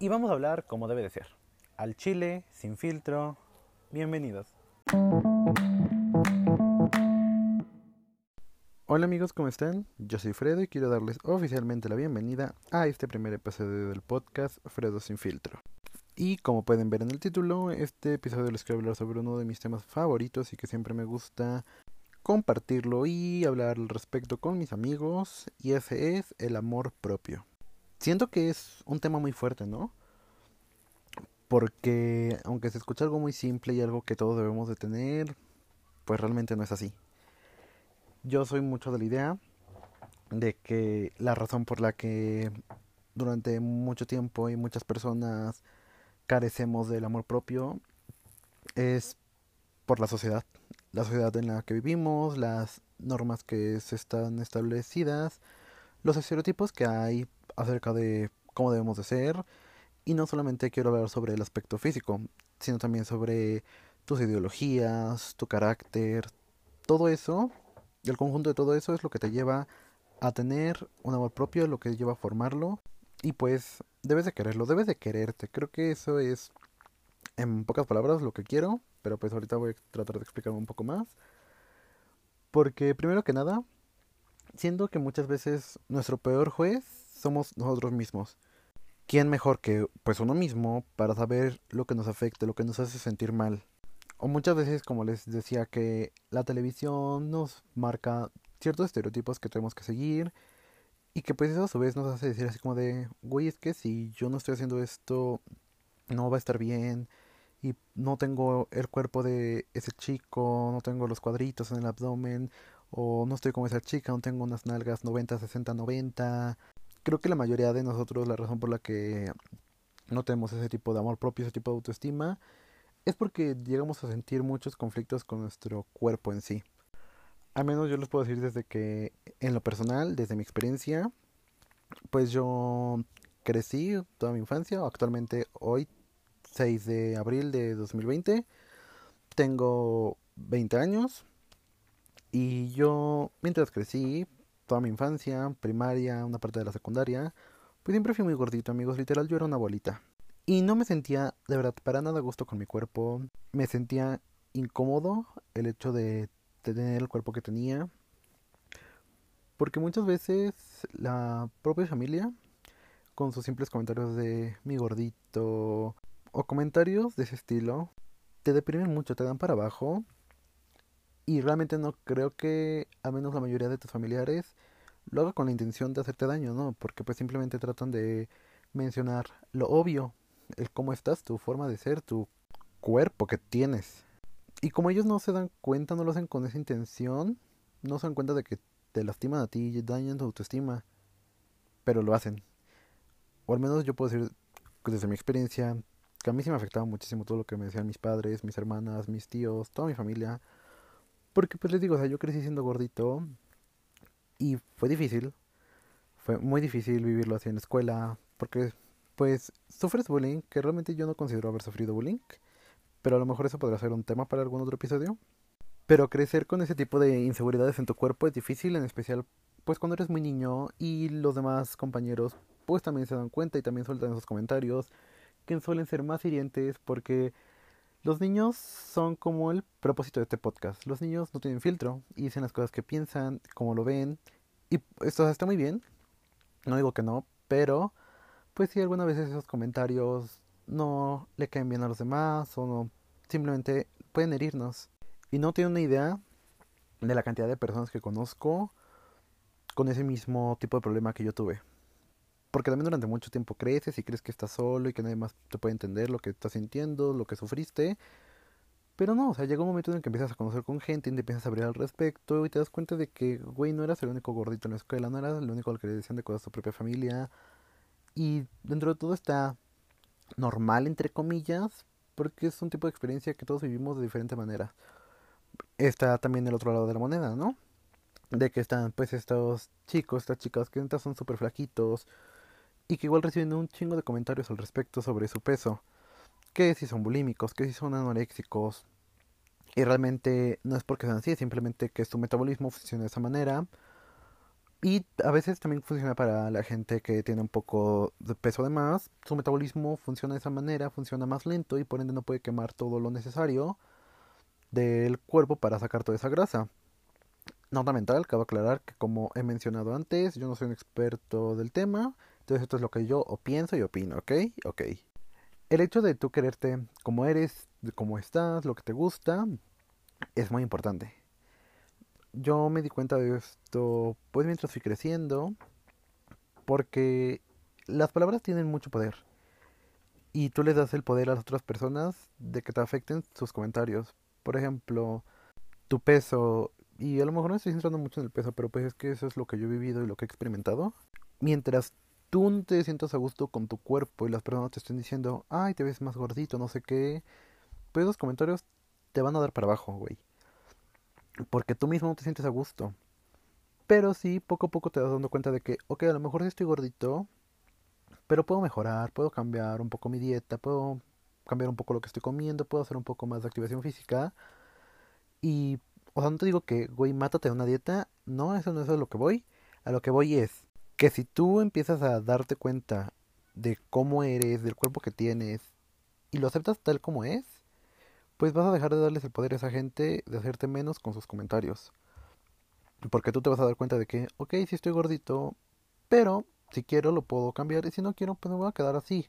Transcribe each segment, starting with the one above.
y vamos a hablar como debe de ser. Al chile, sin filtro. Bienvenidos. Hola amigos, ¿cómo están? Yo soy Fredo y quiero darles oficialmente la bienvenida a este primer episodio del podcast Fredo sin filtro. Y como pueden ver en el título, este episodio les quiero hablar sobre uno de mis temas favoritos y que siempre me gusta compartirlo y hablar al respecto con mis amigos y ese es el amor propio. Siento que es un tema muy fuerte, ¿no? Porque aunque se escucha algo muy simple y algo que todos debemos de tener, pues realmente no es así yo soy mucho de la idea de que la razón por la que durante mucho tiempo y muchas personas carecemos del amor propio es por la sociedad, la sociedad en la que vivimos, las normas que se están establecidas, los estereotipos que hay acerca de cómo debemos de ser y no solamente quiero hablar sobre el aspecto físico, sino también sobre tus ideologías, tu carácter, todo eso el conjunto de todo eso es lo que te lleva a tener un amor propio, lo que lleva a formarlo. Y pues debes de quererlo, debes de quererte. Creo que eso es, en pocas palabras, lo que quiero. Pero pues ahorita voy a tratar de explicarme un poco más. Porque primero que nada, siendo que muchas veces nuestro peor juez somos nosotros mismos. ¿Quién mejor que pues uno mismo para saber lo que nos afecta, lo que nos hace sentir mal? o muchas veces, como les decía, que la televisión nos marca ciertos estereotipos que tenemos que seguir y que pues eso a su vez nos hace decir así como de, güey, es que si yo no estoy haciendo esto, no va a estar bien y no tengo el cuerpo de ese chico, no tengo los cuadritos en el abdomen o no estoy como esa chica, no tengo unas nalgas 90, 60, 90. Creo que la mayoría de nosotros la razón por la que no tenemos ese tipo de amor propio, ese tipo de autoestima, es porque llegamos a sentir muchos conflictos con nuestro cuerpo en sí. Al menos yo les puedo decir desde que, en lo personal, desde mi experiencia, pues yo crecí toda mi infancia, actualmente hoy, 6 de abril de 2020, tengo 20 años y yo, mientras crecí, toda mi infancia, primaria, una parte de la secundaria, pues siempre fui muy gordito, amigos, literal yo era una bolita. Y no me sentía de verdad para nada a gusto con mi cuerpo. Me sentía incómodo el hecho de tener el cuerpo que tenía. Porque muchas veces la propia familia, con sus simples comentarios de mi gordito o comentarios de ese estilo, te deprimen mucho, te dan para abajo. Y realmente no creo que, a menos la mayoría de tus familiares, lo haga con la intención de hacerte daño, ¿no? Porque pues simplemente tratan de mencionar lo obvio, el cómo estás, tu forma de ser, tu cuerpo que tienes. Y como ellos no se dan cuenta, no lo hacen con esa intención, no se dan cuenta de que te lastiman a ti dañan tu autoestima, pero lo hacen. O al menos yo puedo decir desde mi experiencia que a mí sí me afectaba muchísimo todo lo que me decían mis padres, mis hermanas, mis tíos, toda mi familia. Porque pues les digo, o sea, yo crecí siendo gordito y fue difícil. Fue muy difícil vivirlo así en la escuela, porque pues sufres bullying, que realmente yo no considero haber sufrido bullying, pero a lo mejor eso podría ser un tema para algún otro episodio. Pero crecer con ese tipo de inseguridades en tu cuerpo es difícil, en especial pues cuando eres muy niño y los demás compañeros pues también se dan cuenta y también sueltan esos comentarios que suelen ser más hirientes porque los niños son como el propósito de este podcast. Los niños no tienen filtro y dicen las cosas que piensan, como lo ven y esto está muy bien. No digo que no, pero pues si algunas veces esos comentarios no le caen bien a los demás o no, simplemente pueden herirnos. Y no tengo una idea de la cantidad de personas que conozco con ese mismo tipo de problema que yo tuve. Porque también durante mucho tiempo creces y crees que estás solo y que nadie más te puede entender lo que estás sintiendo, lo que sufriste. Pero no, o sea, llega un momento en que empiezas a conocer con gente y empiezas a abrir al respecto y te das cuenta de que, güey, no eras el único gordito en la escuela, no eras el único al que le decían de cosas a tu propia familia, y dentro de todo está normal, entre comillas, porque es un tipo de experiencia que todos vivimos de diferente manera. Está también el otro lado de la moneda, ¿no? De que están pues estos chicos, estas chicas que son súper flaquitos y que igual reciben un chingo de comentarios al respecto sobre su peso. Que si son bulímicos, que si son anoréxicos. Y realmente no es porque sean así, simplemente que su metabolismo funciona de esa manera Y a veces también funciona para la gente que tiene un poco de peso de más. Su metabolismo funciona de esa manera, funciona más lento y por ende no puede quemar todo lo necesario del cuerpo para sacar toda esa grasa. Nota mental, cabe aclarar que como he mencionado antes, yo no soy un experto del tema, entonces esto es lo que yo pienso y opino, ¿ok? Ok. El hecho de tú quererte como eres, de cómo estás, lo que te gusta, es muy importante yo me di cuenta de esto pues mientras fui creciendo, porque las palabras tienen mucho poder. Y tú les das el poder a las otras personas de que te afecten sus comentarios. Por ejemplo, tu peso, y a lo mejor no estoy centrando mucho en el peso, pero pues es que eso es lo que yo he vivido y lo que he experimentado. Mientras tú no te sientas a gusto con tu cuerpo y las personas te estén diciendo, ay, te ves más gordito, no sé qué, pues esos comentarios te van a dar para abajo, güey porque tú mismo no te sientes a gusto. Pero sí, poco a poco te das dando cuenta de que, ok, a lo mejor sí estoy gordito, pero puedo mejorar, puedo cambiar un poco mi dieta, puedo cambiar un poco lo que estoy comiendo, puedo hacer un poco más de activación física. Y, o sea, no te digo que, güey, mátate a una dieta, no, eso no es a lo que voy. A lo que voy es que si tú empiezas a darte cuenta de cómo eres, del cuerpo que tienes, y lo aceptas tal como es, pues vas a dejar de darles el poder a esa gente de hacerte menos con sus comentarios. Porque tú te vas a dar cuenta de que, ok, sí estoy gordito, pero si quiero lo puedo cambiar y si no quiero, pues me voy a quedar así.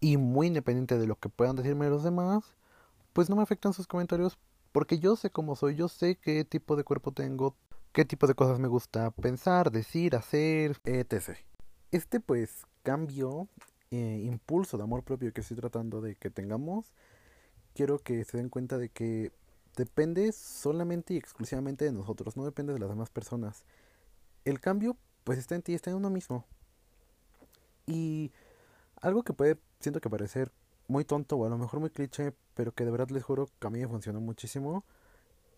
Y muy independiente de lo que puedan decirme los demás, pues no me afectan sus comentarios porque yo sé cómo soy, yo sé qué tipo de cuerpo tengo, qué tipo de cosas me gusta pensar, decir, hacer, etc. Este pues cambio, eh, impulso de amor propio que estoy tratando de que tengamos, quiero que se den cuenta de que depende solamente y exclusivamente de nosotros, no depende de las demás personas. El cambio, pues está en ti, está en uno mismo. Y algo que puede, siento que parecer muy tonto o a lo mejor muy cliché, pero que de verdad les juro que a mí me funcionó muchísimo,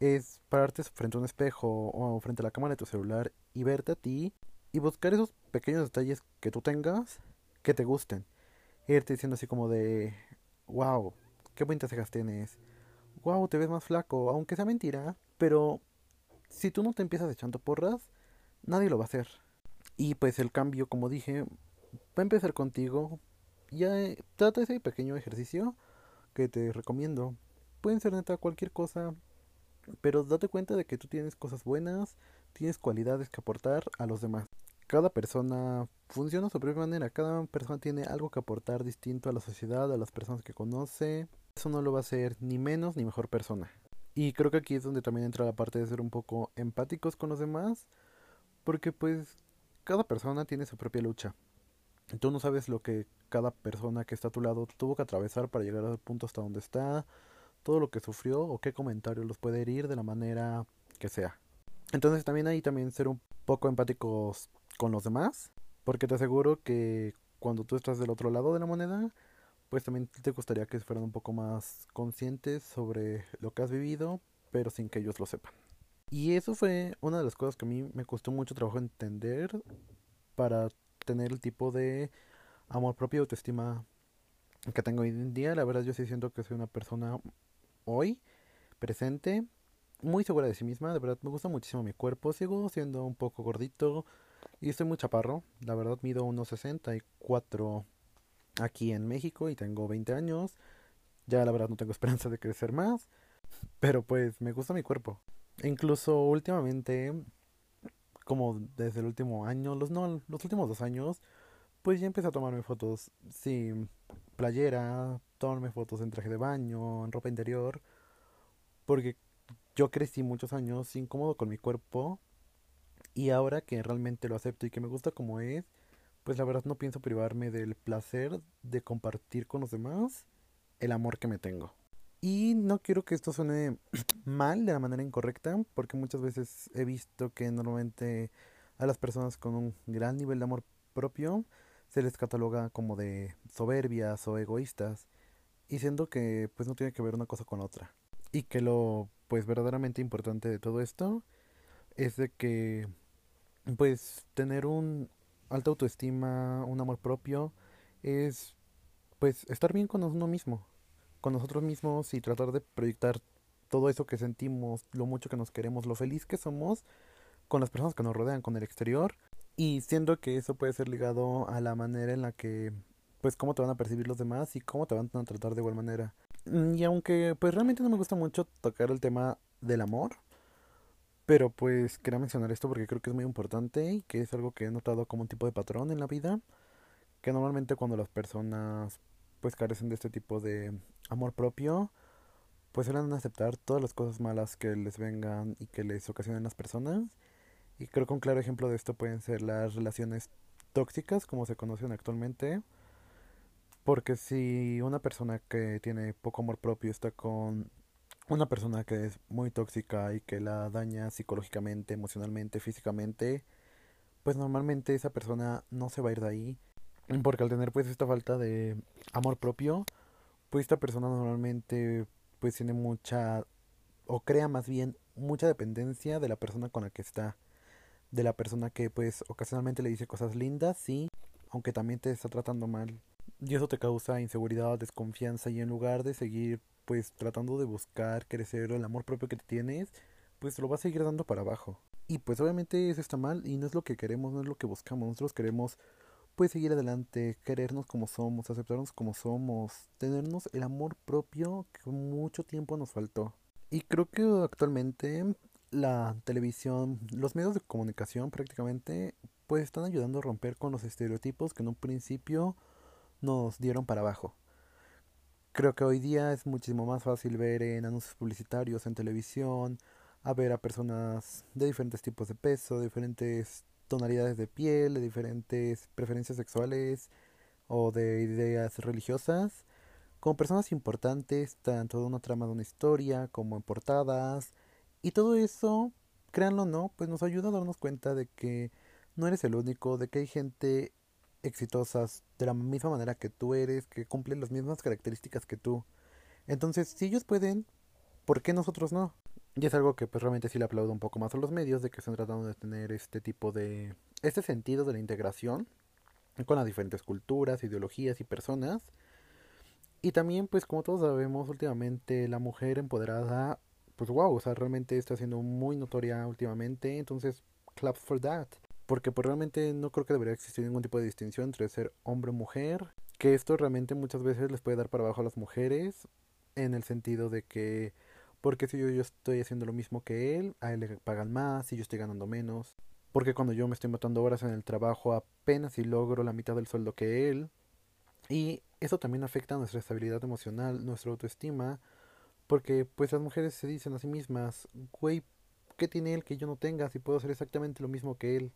es pararte frente a un espejo o frente a la cámara de tu celular y verte a ti y buscar esos pequeños detalles que tú tengas que te gusten. irte diciendo así como de, wow, qué bonitas cejas tienes, wow, te ves más flaco, aunque sea mentira, pero si tú no te empiezas echando porras, nadie lo va a hacer. Y pues el cambio, como dije, va a empezar contigo. Ya eh, trata ese pequeño ejercicio que te recomiendo. Pueden ser neta cualquier cosa, pero date cuenta de que tú tienes cosas buenas, tienes cualidades que aportar a los demás. Cada persona funciona de su propia manera, cada persona tiene algo que aportar distinto a la sociedad, a las personas que conoce, eso no lo va a hacer ni menos ni mejor persona. Y creo que aquí es donde también entra la parte de ser un poco empáticos con los demás, porque pues cada persona tiene su propia lucha. Tú no sabes lo que cada persona que está a tu lado tuvo que atravesar para llegar al punto hasta donde está, todo lo que sufrió o qué comentario los puede herir de la manera que sea. Entonces también ahí también ser un poco empáticos con los demás, porque te aseguro que cuando tú estás del otro lado de la moneda, pues también te gustaría que fueran un poco más conscientes sobre lo que has vivido, pero sin que ellos lo sepan. Y eso fue una de las cosas que a mí me costó mucho trabajo entender para tener el tipo de amor propio y autoestima que tengo hoy en día. La verdad yo sí siento que soy una persona hoy, presente, muy segura de sí misma. De verdad me gusta muchísimo mi cuerpo. Sigo siendo un poco gordito y estoy muy chaparro. La verdad mido unos 64 aquí en México y tengo 20 años. Ya la verdad no tengo esperanza de crecer más, pero pues me gusta mi cuerpo. Incluso últimamente, como desde el último año, los no, los últimos dos años, pues ya empecé a tomarme fotos sin playera, tomarme fotos en traje de baño, en ropa interior, porque yo crecí muchos años incómodo con mi cuerpo y ahora que realmente lo acepto y que me gusta como es, pues la verdad no pienso privarme del placer de compartir con los demás el amor que me tengo. Y no quiero que esto suene mal de la manera incorrecta, porque muchas veces he visto que normalmente a las personas con un gran nivel de amor propio se les cataloga como de soberbias o egoístas, y siendo que pues no tiene que ver una cosa con otra. Y que lo pues verdaderamente importante de todo esto es de que pues tener un alta autoestima, un amor propio, es pues estar bien con uno mismo, con nosotros mismos y tratar de proyectar todo eso que sentimos, lo mucho que nos queremos, lo feliz que somos con las personas que nos rodean, con el exterior. Y siento que eso puede ser ligado a la manera en la que, pues, cómo te van a percibir los demás y cómo te van a tratar de igual manera. Mm, Y aunque, pues, realmente no me gusta mucho tocar el tema del amor, pero pues quería mencionar esto porque creo que es muy importante y que es algo que he notado como un tipo de patrón en la vida, que normalmente cuando las personas, pues, carecen de este tipo de amor propio, pues suelen aceptar todas las cosas malas que les vengan y que les ocasionen las personas. Y creo que un claro ejemplo de esto pueden ser las relaciones tóxicas, como se conocen actualmente. Porque si una persona que tiene poco amor propio está con una persona que es muy tóxica y que la daña psicológicamente, emocionalmente, físicamente, pues normalmente esa persona no se va a ir de ahí. Porque al tener pues esta falta de amor propio, pues esta persona normalmente pues tiene mucha, o crea más bien mucha dependencia de la persona con la que está. De la persona que pues ocasionalmente le dice cosas lindas, sí, aunque también te está tratando mal. Y eso te causa inseguridad, desconfianza y en lugar de seguir pues tratando de buscar crecer el amor propio que tienes, pues lo vas a seguir dando para abajo. Y pues obviamente eso está mal y no es lo que queremos, no es lo que buscamos. Nosotros queremos pues seguir adelante, querernos como somos, aceptarnos como somos, tenernos el amor propio que mucho tiempo nos faltó. Y creo que actualmente la televisión, los medios de comunicación prácticamente pues están ayudando a romper con los estereotipos que en un principio nos dieron para abajo. Creo que hoy día es muchísimo más fácil ver en anuncios publicitarios en televisión, a ver a personas de diferentes tipos de peso, de diferentes tonalidades de piel, de diferentes preferencias sexuales o de ideas religiosas, como personas importantes, tanto de una trama de una historia como en portadas, y todo eso, créanlo o no, pues nos ayuda a darnos cuenta de que no eres el único, de que hay gente exitosas de la misma manera que tú eres, que cumplen las mismas características que tú. Entonces, si ellos pueden, ¿por qué nosotros no? Y es algo que pues realmente sí le aplaudo un poco más a los medios, de que están tratando de tener este tipo de... este sentido de la integración con las diferentes culturas, ideologías y personas. Y también, pues como todos sabemos, últimamente la mujer empoderada, pues wow, o sea, realmente está siendo muy notoria últimamente, entonces, claps for that. Porque pues realmente no creo que debería existir ningún tipo de distinción entre ser hombre o mujer, que esto realmente muchas veces les puede dar para abajo a las mujeres, en el sentido de que, porque si yo, yo estoy haciendo lo mismo que él, a él le pagan más y yo estoy ganando menos. Porque cuando yo me estoy matando horas en el trabajo apenas si logro la mitad del sueldo que él. Y eso también afecta a nuestra estabilidad emocional, nuestra autoestima, porque pues las mujeres se dicen a sí mismas, güey, ¿qué tiene él que yo no tenga si puedo hacer exactamente lo mismo que él?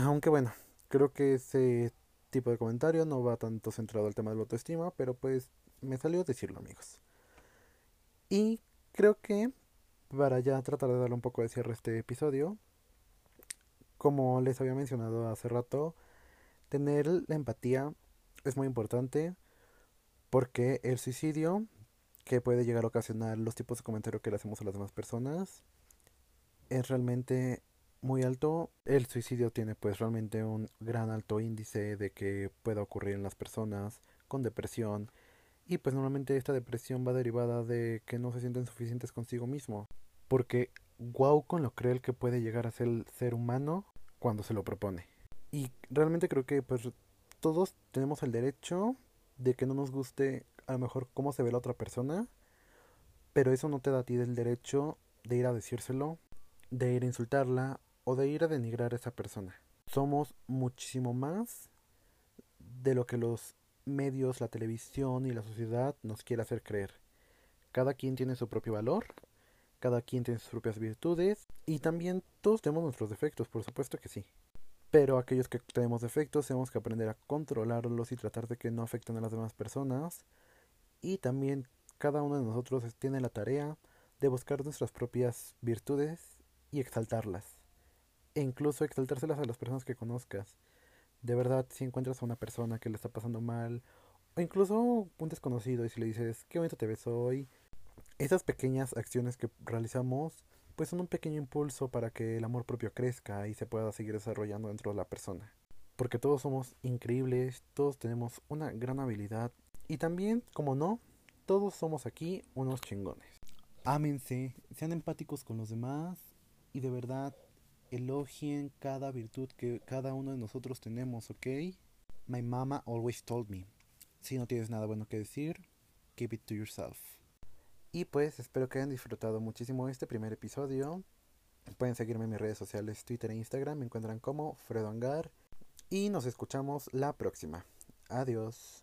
Aunque bueno, creo que ese tipo de comentario no va tanto centrado al tema de la autoestima, pero pues me salió decirlo amigos. Y creo que para ya tratar de darle un poco de cierre a este episodio, como les había mencionado hace rato, tener la empatía es muy importante porque el suicidio que puede llegar a ocasionar los tipos de comentarios que le hacemos a las demás personas es realmente muy alto. El suicidio tiene pues realmente un gran alto índice de que pueda ocurrir en las personas con depresión y pues normalmente esta depresión va derivada de que no se sienten suficientes consigo mismo. Porque guau con lo cruel que puede llegar a ser el ser humano cuando se lo propone. Y realmente creo que pues todos tenemos el derecho de que no nos guste a lo mejor cómo se ve la otra persona, pero eso no te da a ti el derecho de ir a decírselo, de ir a insultarla o de ir a denigrar a esa persona. Somos muchísimo más de lo que los medios, la televisión y la sociedad nos quiere hacer creer. Cada quien tiene su propio valor, cada quien tiene sus propias virtudes y también todos tenemos nuestros defectos, por supuesto que sí. Pero aquellos que tenemos defectos tenemos que aprender a controlarlos y tratar de que no afecten a las demás personas. Y también cada uno de nosotros tiene la tarea de buscar nuestras propias virtudes y exaltarlas. E incluso exaltárselas a las personas que conozcas. De verdad, si encuentras a una persona que le está pasando mal, o incluso un desconocido, y si le dices, qué bonito te ves hoy, esas pequeñas acciones que realizamos, pues son un pequeño impulso para que el amor propio crezca y se pueda seguir desarrollando dentro de la persona. Porque todos somos increíbles, todos tenemos una gran habilidad, y también, como no, todos somos aquí unos chingones. Ámense, sean empáticos con los demás, y de verdad, elogien cada virtud que cada uno de nosotros tenemos, ¿ok? My mama always told me, si no tienes nada bueno que decir, keep it to yourself. Y pues espero que hayan disfrutado muchísimo este primer episodio. Pueden seguirme en mis redes sociales, Twitter e Instagram, me encuentran como Fredo Angar. Y nos escuchamos la próxima. Adiós.